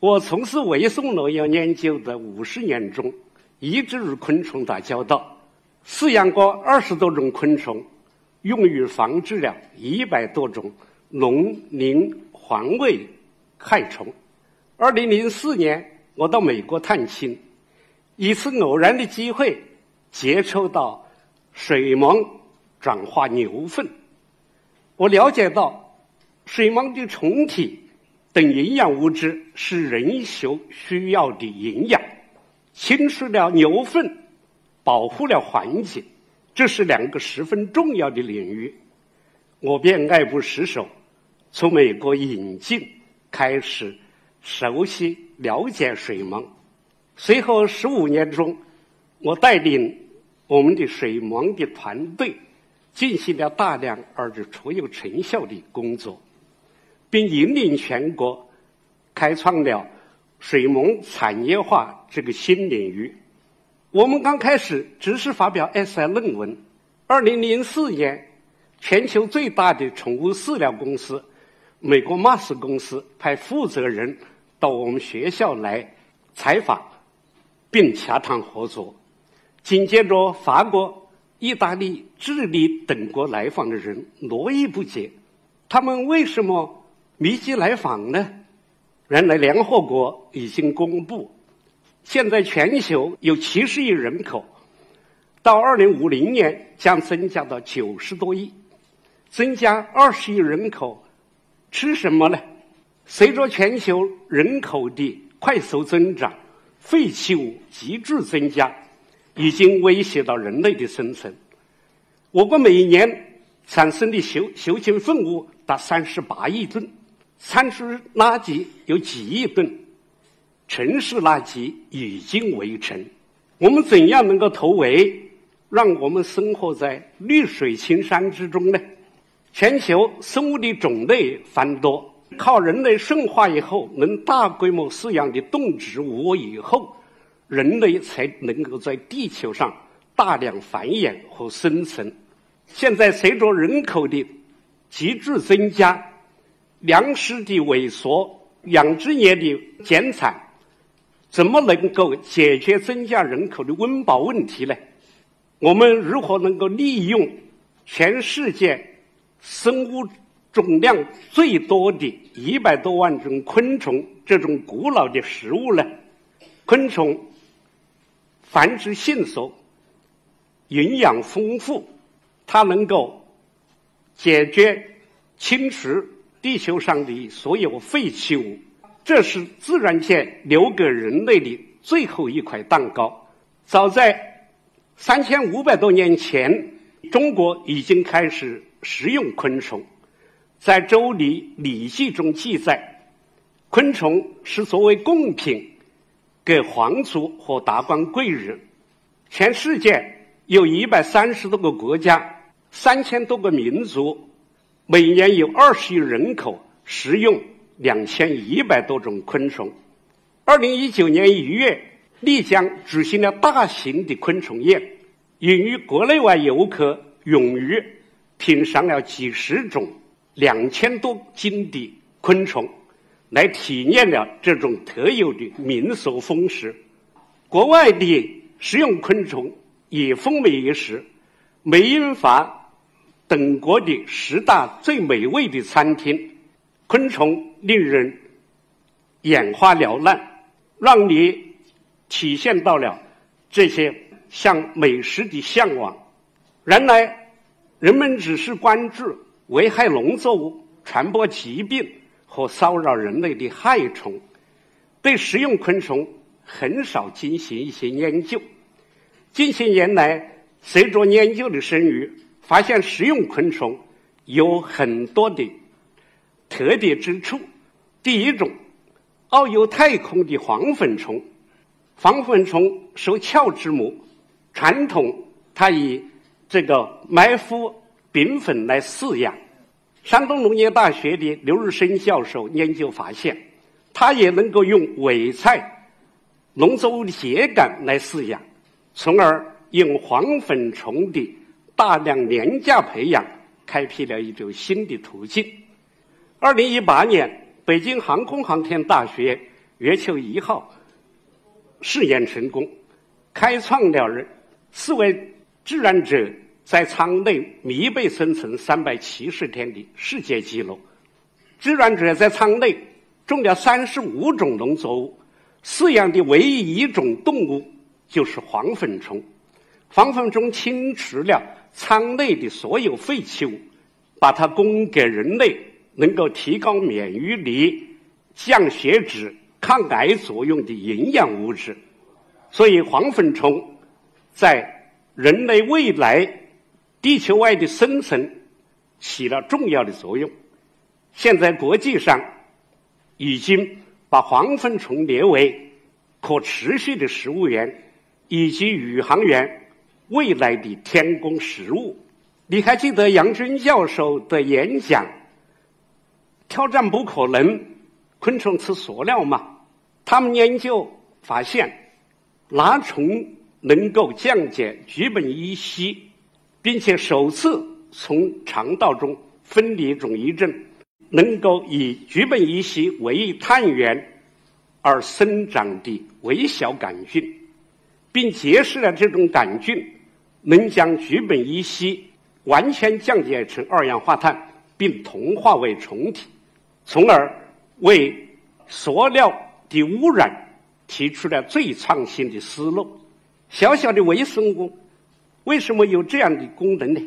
我从事微生物农药研究的五十年中，一直与昆虫打交道，饲养过二十多种昆虫，用于防治了一百多种农林环卫害虫。二零零四年，我到美国探亲，一次偶然的机会，接触到水虻转化牛粪，我了解到。水虻的虫体等营养物质是人所需要的营养，清除了牛粪，保护了环境，这是两个十分重要的领域。我便爱不释手，从美国引进，开始熟悉了解水虻。随后十五年中，我带领我们的水虻的团队，进行了大量而且卓有成效的工作。并引领全国开创了水虻产业化这个新领域。我们刚开始只是发表 SI 论文。二零零四年，全球最大的宠物饲料公司——美国马斯公司派负责人到我们学校来采访，并洽谈合作。紧接着，法国、意大利、智利等国来访的人络绎不绝。他们为什么？密集来访呢？原来联合国已经公布，现在全球有七十亿人口，到二零五零年将增加到九十多亿，增加二十亿人口，吃什么呢？随着全球人口的快速增长，废弃物急剧增加，已经威胁到人类的生存。我国每年产生的休休闲粪物达三十八亿吨。餐厨垃圾有几亿吨，城市垃圾已经围城。我们怎样能够突围，让我们生活在绿水青山之中呢？全球生物的种类繁多，靠人类驯化以后能大规模饲养的动植物以后，人类才能够在地球上大量繁衍和生存。现在随着人口的急剧增加。粮食的萎缩，养殖业的减产，怎么能够解决增加人口的温饱问题呢？我们如何能够利用全世界生物总量最多的一百多万种昆虫这种古老的食物呢？昆虫繁殖迅速，营养丰富，它能够解决侵蚀。地球上的所有废弃物，这是自然界留给人类的最后一块蛋糕。早在三千五百多年前，中国已经开始食用昆虫。在《周礼·礼记》中记载，昆虫是作为贡品给皇族和达官贵人。全世界有一百三十多个国家，三千多个民族。每年有二十亿人口食用两千一百多种昆虫。二零一九年一月，丽江举行了大型的昆虫宴，引于国内外游客踊跃品尝了几十种、两千多斤的昆虫，来体验了这种特有的民俗风食。国外的食用昆虫也风靡一时，梅英法。等国的十大最美味的餐厅，昆虫令人眼花缭乱，让你体现到了这些向美食的向往。原来人们只是关注危害农作物、传播疾病和骚扰人类的害虫，对食用昆虫很少进行一些研究。近些年来，随着研究的深入。发现食用昆虫有很多的特点之处。第一种，遨游太空的黄粉虫。黄粉虫受鞘之母，传统它以这个埋伏饼粉来饲养。山东农业大学的刘日升教授研究发现，它也能够用尾菜、农作物秸秆来饲养，从而用黄粉虫的。大量廉价培养，开辟了一种新的途径。二零一八年，北京航空航天大学月球一号试验成功，开创了四位志愿者在舱内密闭生存三百七十天的世界纪录。志愿者在舱内种了三十五种农作物，饲养的唯一一种动物就是黄粉虫。黄粉虫侵蚀了舱内的所有废弃物，把它供给人类，能够提高免疫力、降血脂。抗癌作用的营养物质，所以黄粉虫在人类未来地球外的生存起了重要的作用。现在国际上已经把黄粉虫列为可持续的食物源以及宇航员未来的天宫食物。你还记得杨军教授的演讲？挑战不可能。昆虫吃塑料吗？他们研究发现，拉虫能够降解聚苯乙烯，并且首次从肠道中分离一种异症，能够以聚苯乙烯为碳源而生长的微小杆菌，并揭示了这种杆菌能将聚苯乙烯完全降解成二氧化碳，并同化为虫体，从而为。塑料的污染提出了最创新的思路。小小的微生物为什么有这样的功能呢？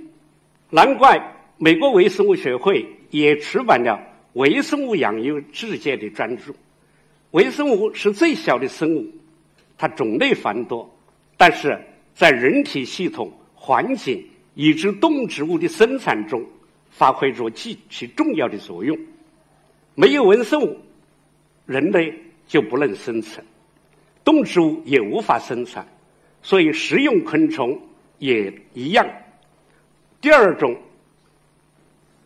难怪美国微生物学会也出版了《微生物养育世界》的专著。微生物是最小的生物，它种类繁多，但是在人体系统、环境以及动植物的生产中发挥着极其重要的作用。没有微生物。人类就不能生存，动植物也无法生产，所以食用昆虫也一样。第二种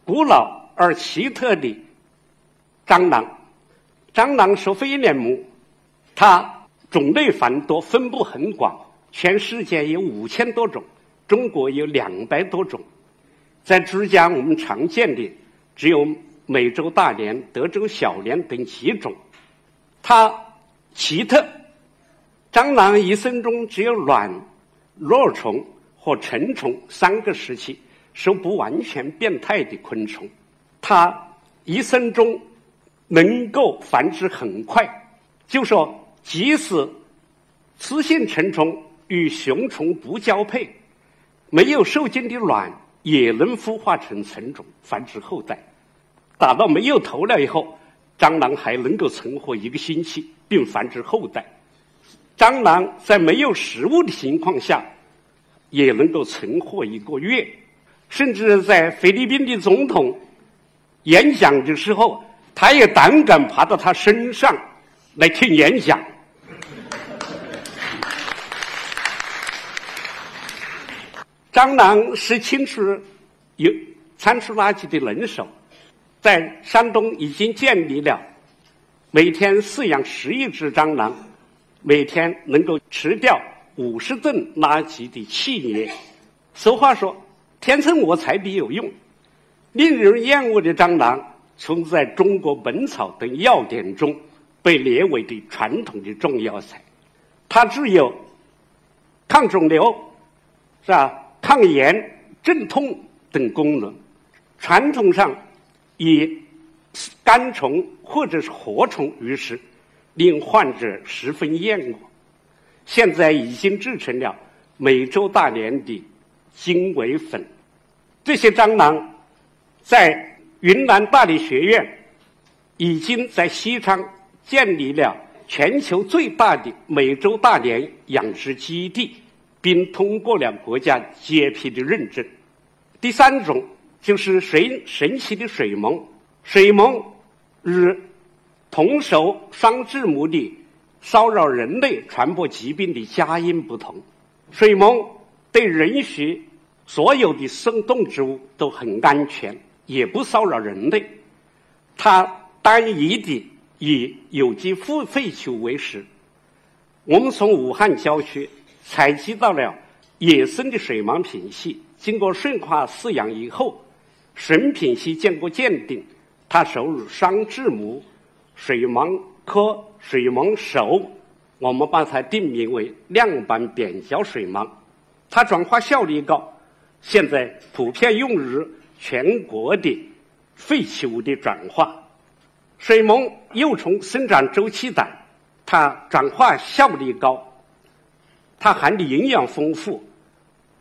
古老而奇特的蟑螂，蟑螂是飞链目，它种类繁多，分布很广，全世界有五千多种，中国有两百多种。在浙江，我们常见的只有美洲大蠊、德州小蠊等几种。它奇特，蟑螂一生中只有卵、若虫和成虫三个时期，是不完全变态的昆虫。它一生中能够繁殖很快，就说即使雌性成虫与雄虫不交配，没有受精的卵也能孵化成成虫，繁殖后代。打到没有头了以后。蟑螂还能够存活一个星期，并繁殖后代。蟑螂在没有食物的情况下，也能够存活一个月。甚至在菲律宾的总统演讲的时候，他也胆敢爬到他身上来听演讲。蟑螂是清除有餐厨垃圾的能手。在山东已经建立了每天饲养十亿只蟑螂，每天能够吃掉五十吨垃圾的企业。俗话说：“天生我材必有用。”令人厌恶的蟑螂，从在中国《本草》等药典中被列为的传统的中药材。它具有抗肿瘤、是吧、抗炎、镇痛等功能。传统上。以干虫或者是活虫于食，令患者十分厌恶。现在已经制成了美洲大蠊的精微粉。这些蟑螂在云南大理学院已经在西昌建立了全球最大的美洲大蠊养殖基地，并通过了国家 GAP 的认证。第三种。就是神神奇的水虻，水虻与同属双翅目的骚扰人类、传播疾病的佳音不同。水虻对人畜所有的生动植物都很安全，也不骚扰人类。它单一的以有机废废球为食。我们从武汉郊区采集到了野生的水虻品系，经过顺化饲养以后。神品系经过鉴定，它属于双翅目水虻科水虻熟，我们把它定名为亮斑扁角水虻。它转化效率高，现在普遍用于全国的废弃物的转化。水虻幼虫生长周期短，它转化效率高，它含的营养丰富。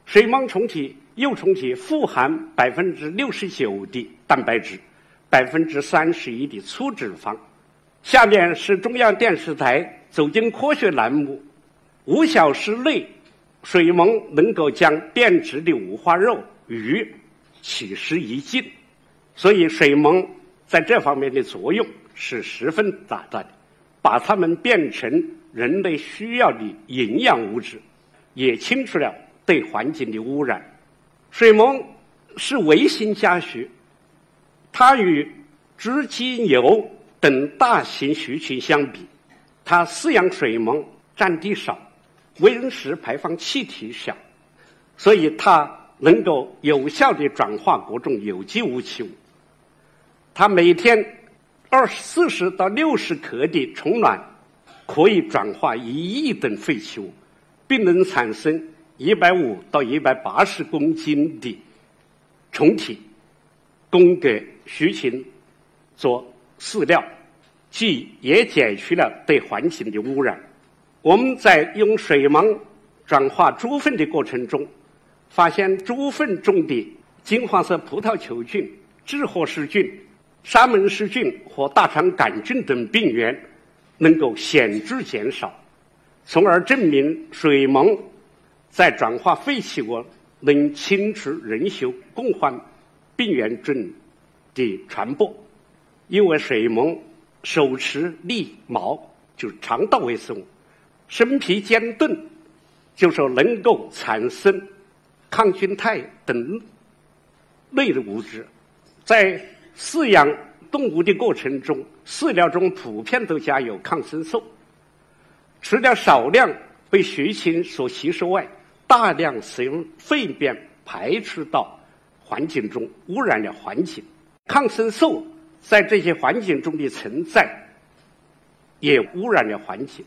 水虻虫体幼虫体富含百分之六十九的蛋白质，百分之三十一的粗脂肪。下面是中央电视台《走进科学》栏目，五小时内，水虻能够将变质的五花肉、鱼取食一尽，所以水虻在这方面的作用是十分大的，把它们变成人类需要的营养物质，也清除了对环境的污染。水虻是微型家畜，它与猪、鸡、牛。等大型畜群相比，它饲养水虻占地少，温室排放气体小，所以它能够有效地转化各种有机无机物。它每天二四十到六十克的虫卵可以转化一亿吨废弃物，并能产生一百五到一百八十公斤的虫体，供给畜禽做饲料。既也减去了对环境的污染。我们在用水虻转化猪粪的过程中，发现猪粪中的金黄色葡萄球菌、致褐氏菌、沙门氏菌和大肠杆菌等病原能够显著减少，从而证明水虻在转化废弃物能清除人畜共患病原菌的传播，因为水虻。手持利毛，就是肠道微生物；生皮坚钝，就是能够产生抗菌肽等类的物质。在饲养动物的过程中，饲料中普遍都加有抗生素。除了少量被畜群所吸收外，大量使用粪便排出到环境中，污染了环境。抗生素。在这些环境中的存在，也污染了环境。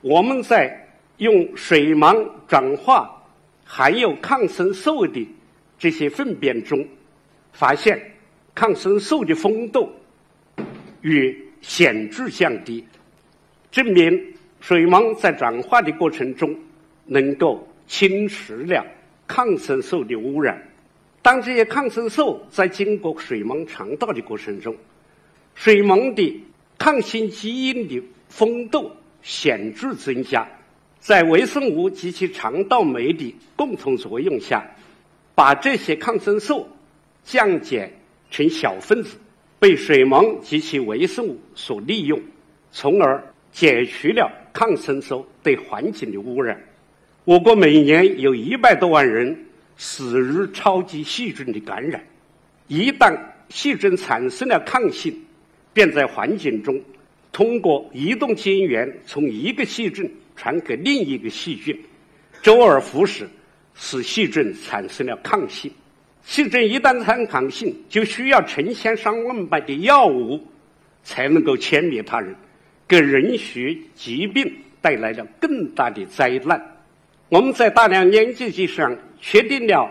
我们在用水虻转化含有抗生素的这些粪便中，发现抗生素的丰度与显著降低，证明水虻在转化的过程中能够侵蚀了抗生素的污染。当这些抗生素在经过水虻肠道的过程中，水虻的抗性基因的丰度显著增加，在微生物及其肠道酶的共同作用下，把这些抗生素降解成小分子，被水虻及其微生物所利用，从而解除了抗生素对环境的污染。我国每年有一百多万人死于超级细菌的感染，一旦细菌产生了抗性。便在环境中通过移动基因源从一个细菌传给另一个细菌，周而复始，使细菌产生了抗性。细菌一旦产抗性，就需要成千上万倍的药物才能够歼灭他人，给人畜疾病带来了更大的灾难。我们在大量研究基础上确定了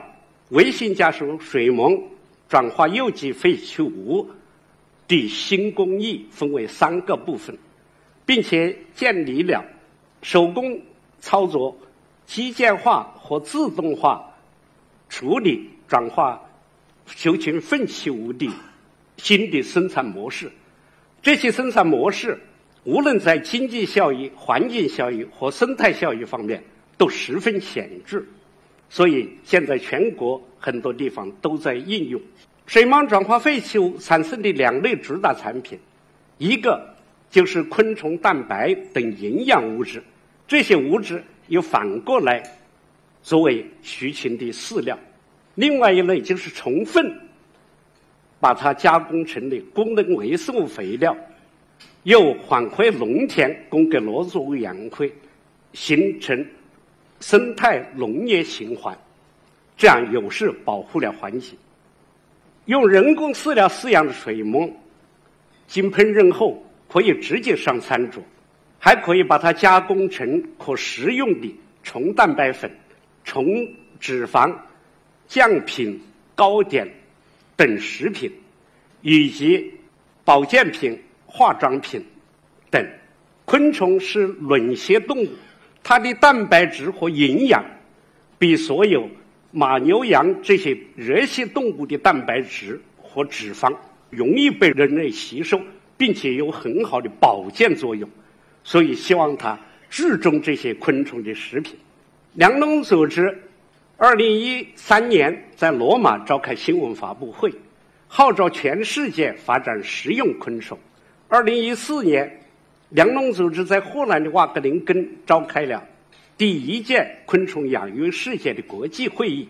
微型加速水膜转化有机废弃物。的新工艺分为三个部分，并且建立了手工操作、机械化和自动化处理转化畜禽废弃物的新的生产模式。这些生产模式无论在经济效益、环境效益和生态效益方面都十分显著，所以现在全国很多地方都在应用。水虻转化废弃物产生的两类主打产品，一个就是昆虫蛋白等营养物质，这些物质又反过来作为畜禽的饲料；另外一类就是充分，把它加工成的功能微生物肥料，又返回农田供给农作物养灰，形成生态农业循环，这样有势保护了环境。用人工饲料饲养的水母，经烹饪后可以直接上餐桌，还可以把它加工成可食用的纯蛋白粉、纯脂肪、酱品、糕点等食品，以及保健品、化妆品等。昆虫是冷血动物，它的蛋白质和营养比所有马、牛、羊这些热血动物的蛋白质和脂肪容易被人类吸收，并且有很好的保健作用，所以希望它注重这些昆虫的食品。粮农组织二零一三年在罗马召开新闻发布会，号召全世界发展食用昆虫。二零一四年。粮农组织在荷兰的瓦格林根召开了第一届昆虫养育世界的国际会议，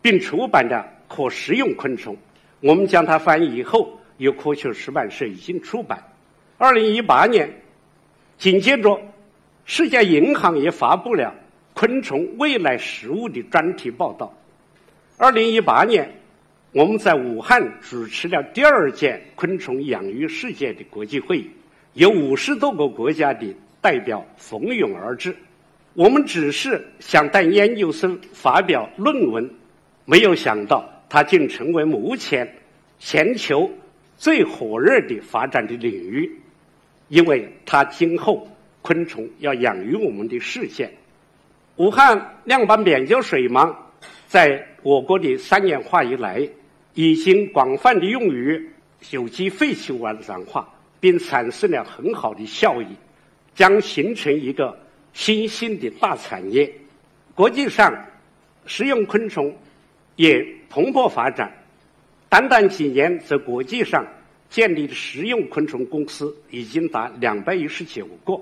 并出版了《可食用昆虫》。我们将它翻译以后，由科学出版社已经出版。二零一八年，紧接着，世界银行也发布了昆虫未来食物的专题报道。二零一八年，我们在武汉主持了第二届昆虫养育世界的国际会议。有五十多个国家的代表蜂拥而至，我们只是想带研究生发表论文，没有想到它竟成为目前全球最火热的发展的领域，因为它今后昆虫要养育我们的世界。武汉亮斑免胶水蟒在我国的三演化以来，已经广泛的用于有机废弃物转化。并产生了很好的效益，将形成一个新兴的大产业。国际上，食用昆虫也蓬勃发展。短短几年，在国际上建立的食用昆虫公司已经达两百一十九个。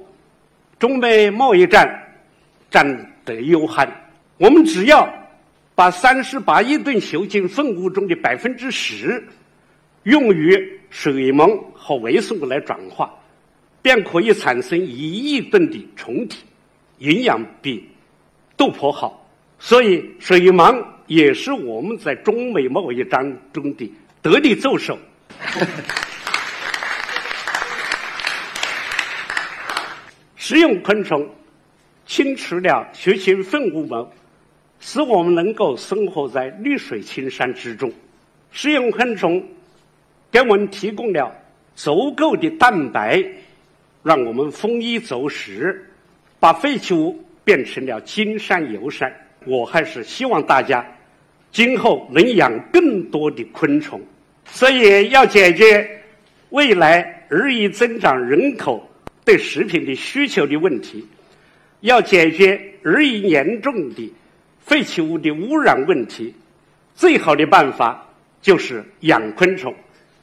中美贸易战占得悠悍，我们只要把三十八亿吨锈茎粪物中的百分之十用于。水虻和微生物来转化，便可以产生一亿吨的虫体，营养比豆粕好。所以，水虻也是我们在中美贸易战中的得力助手。食用昆虫清除了血清粪物，使我们能够生活在绿水青山之中。食用昆虫。给我们提供了足够的蛋白，让我们丰衣足食，把废弃物变成了金山油山。我还是希望大家今后能养更多的昆虫，所以要解决未来日益增长人口对食品的需求的问题，要解决日益严重的废弃物的污染问题，最好的办法就是养昆虫。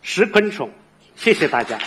食昆虫，谢谢大家。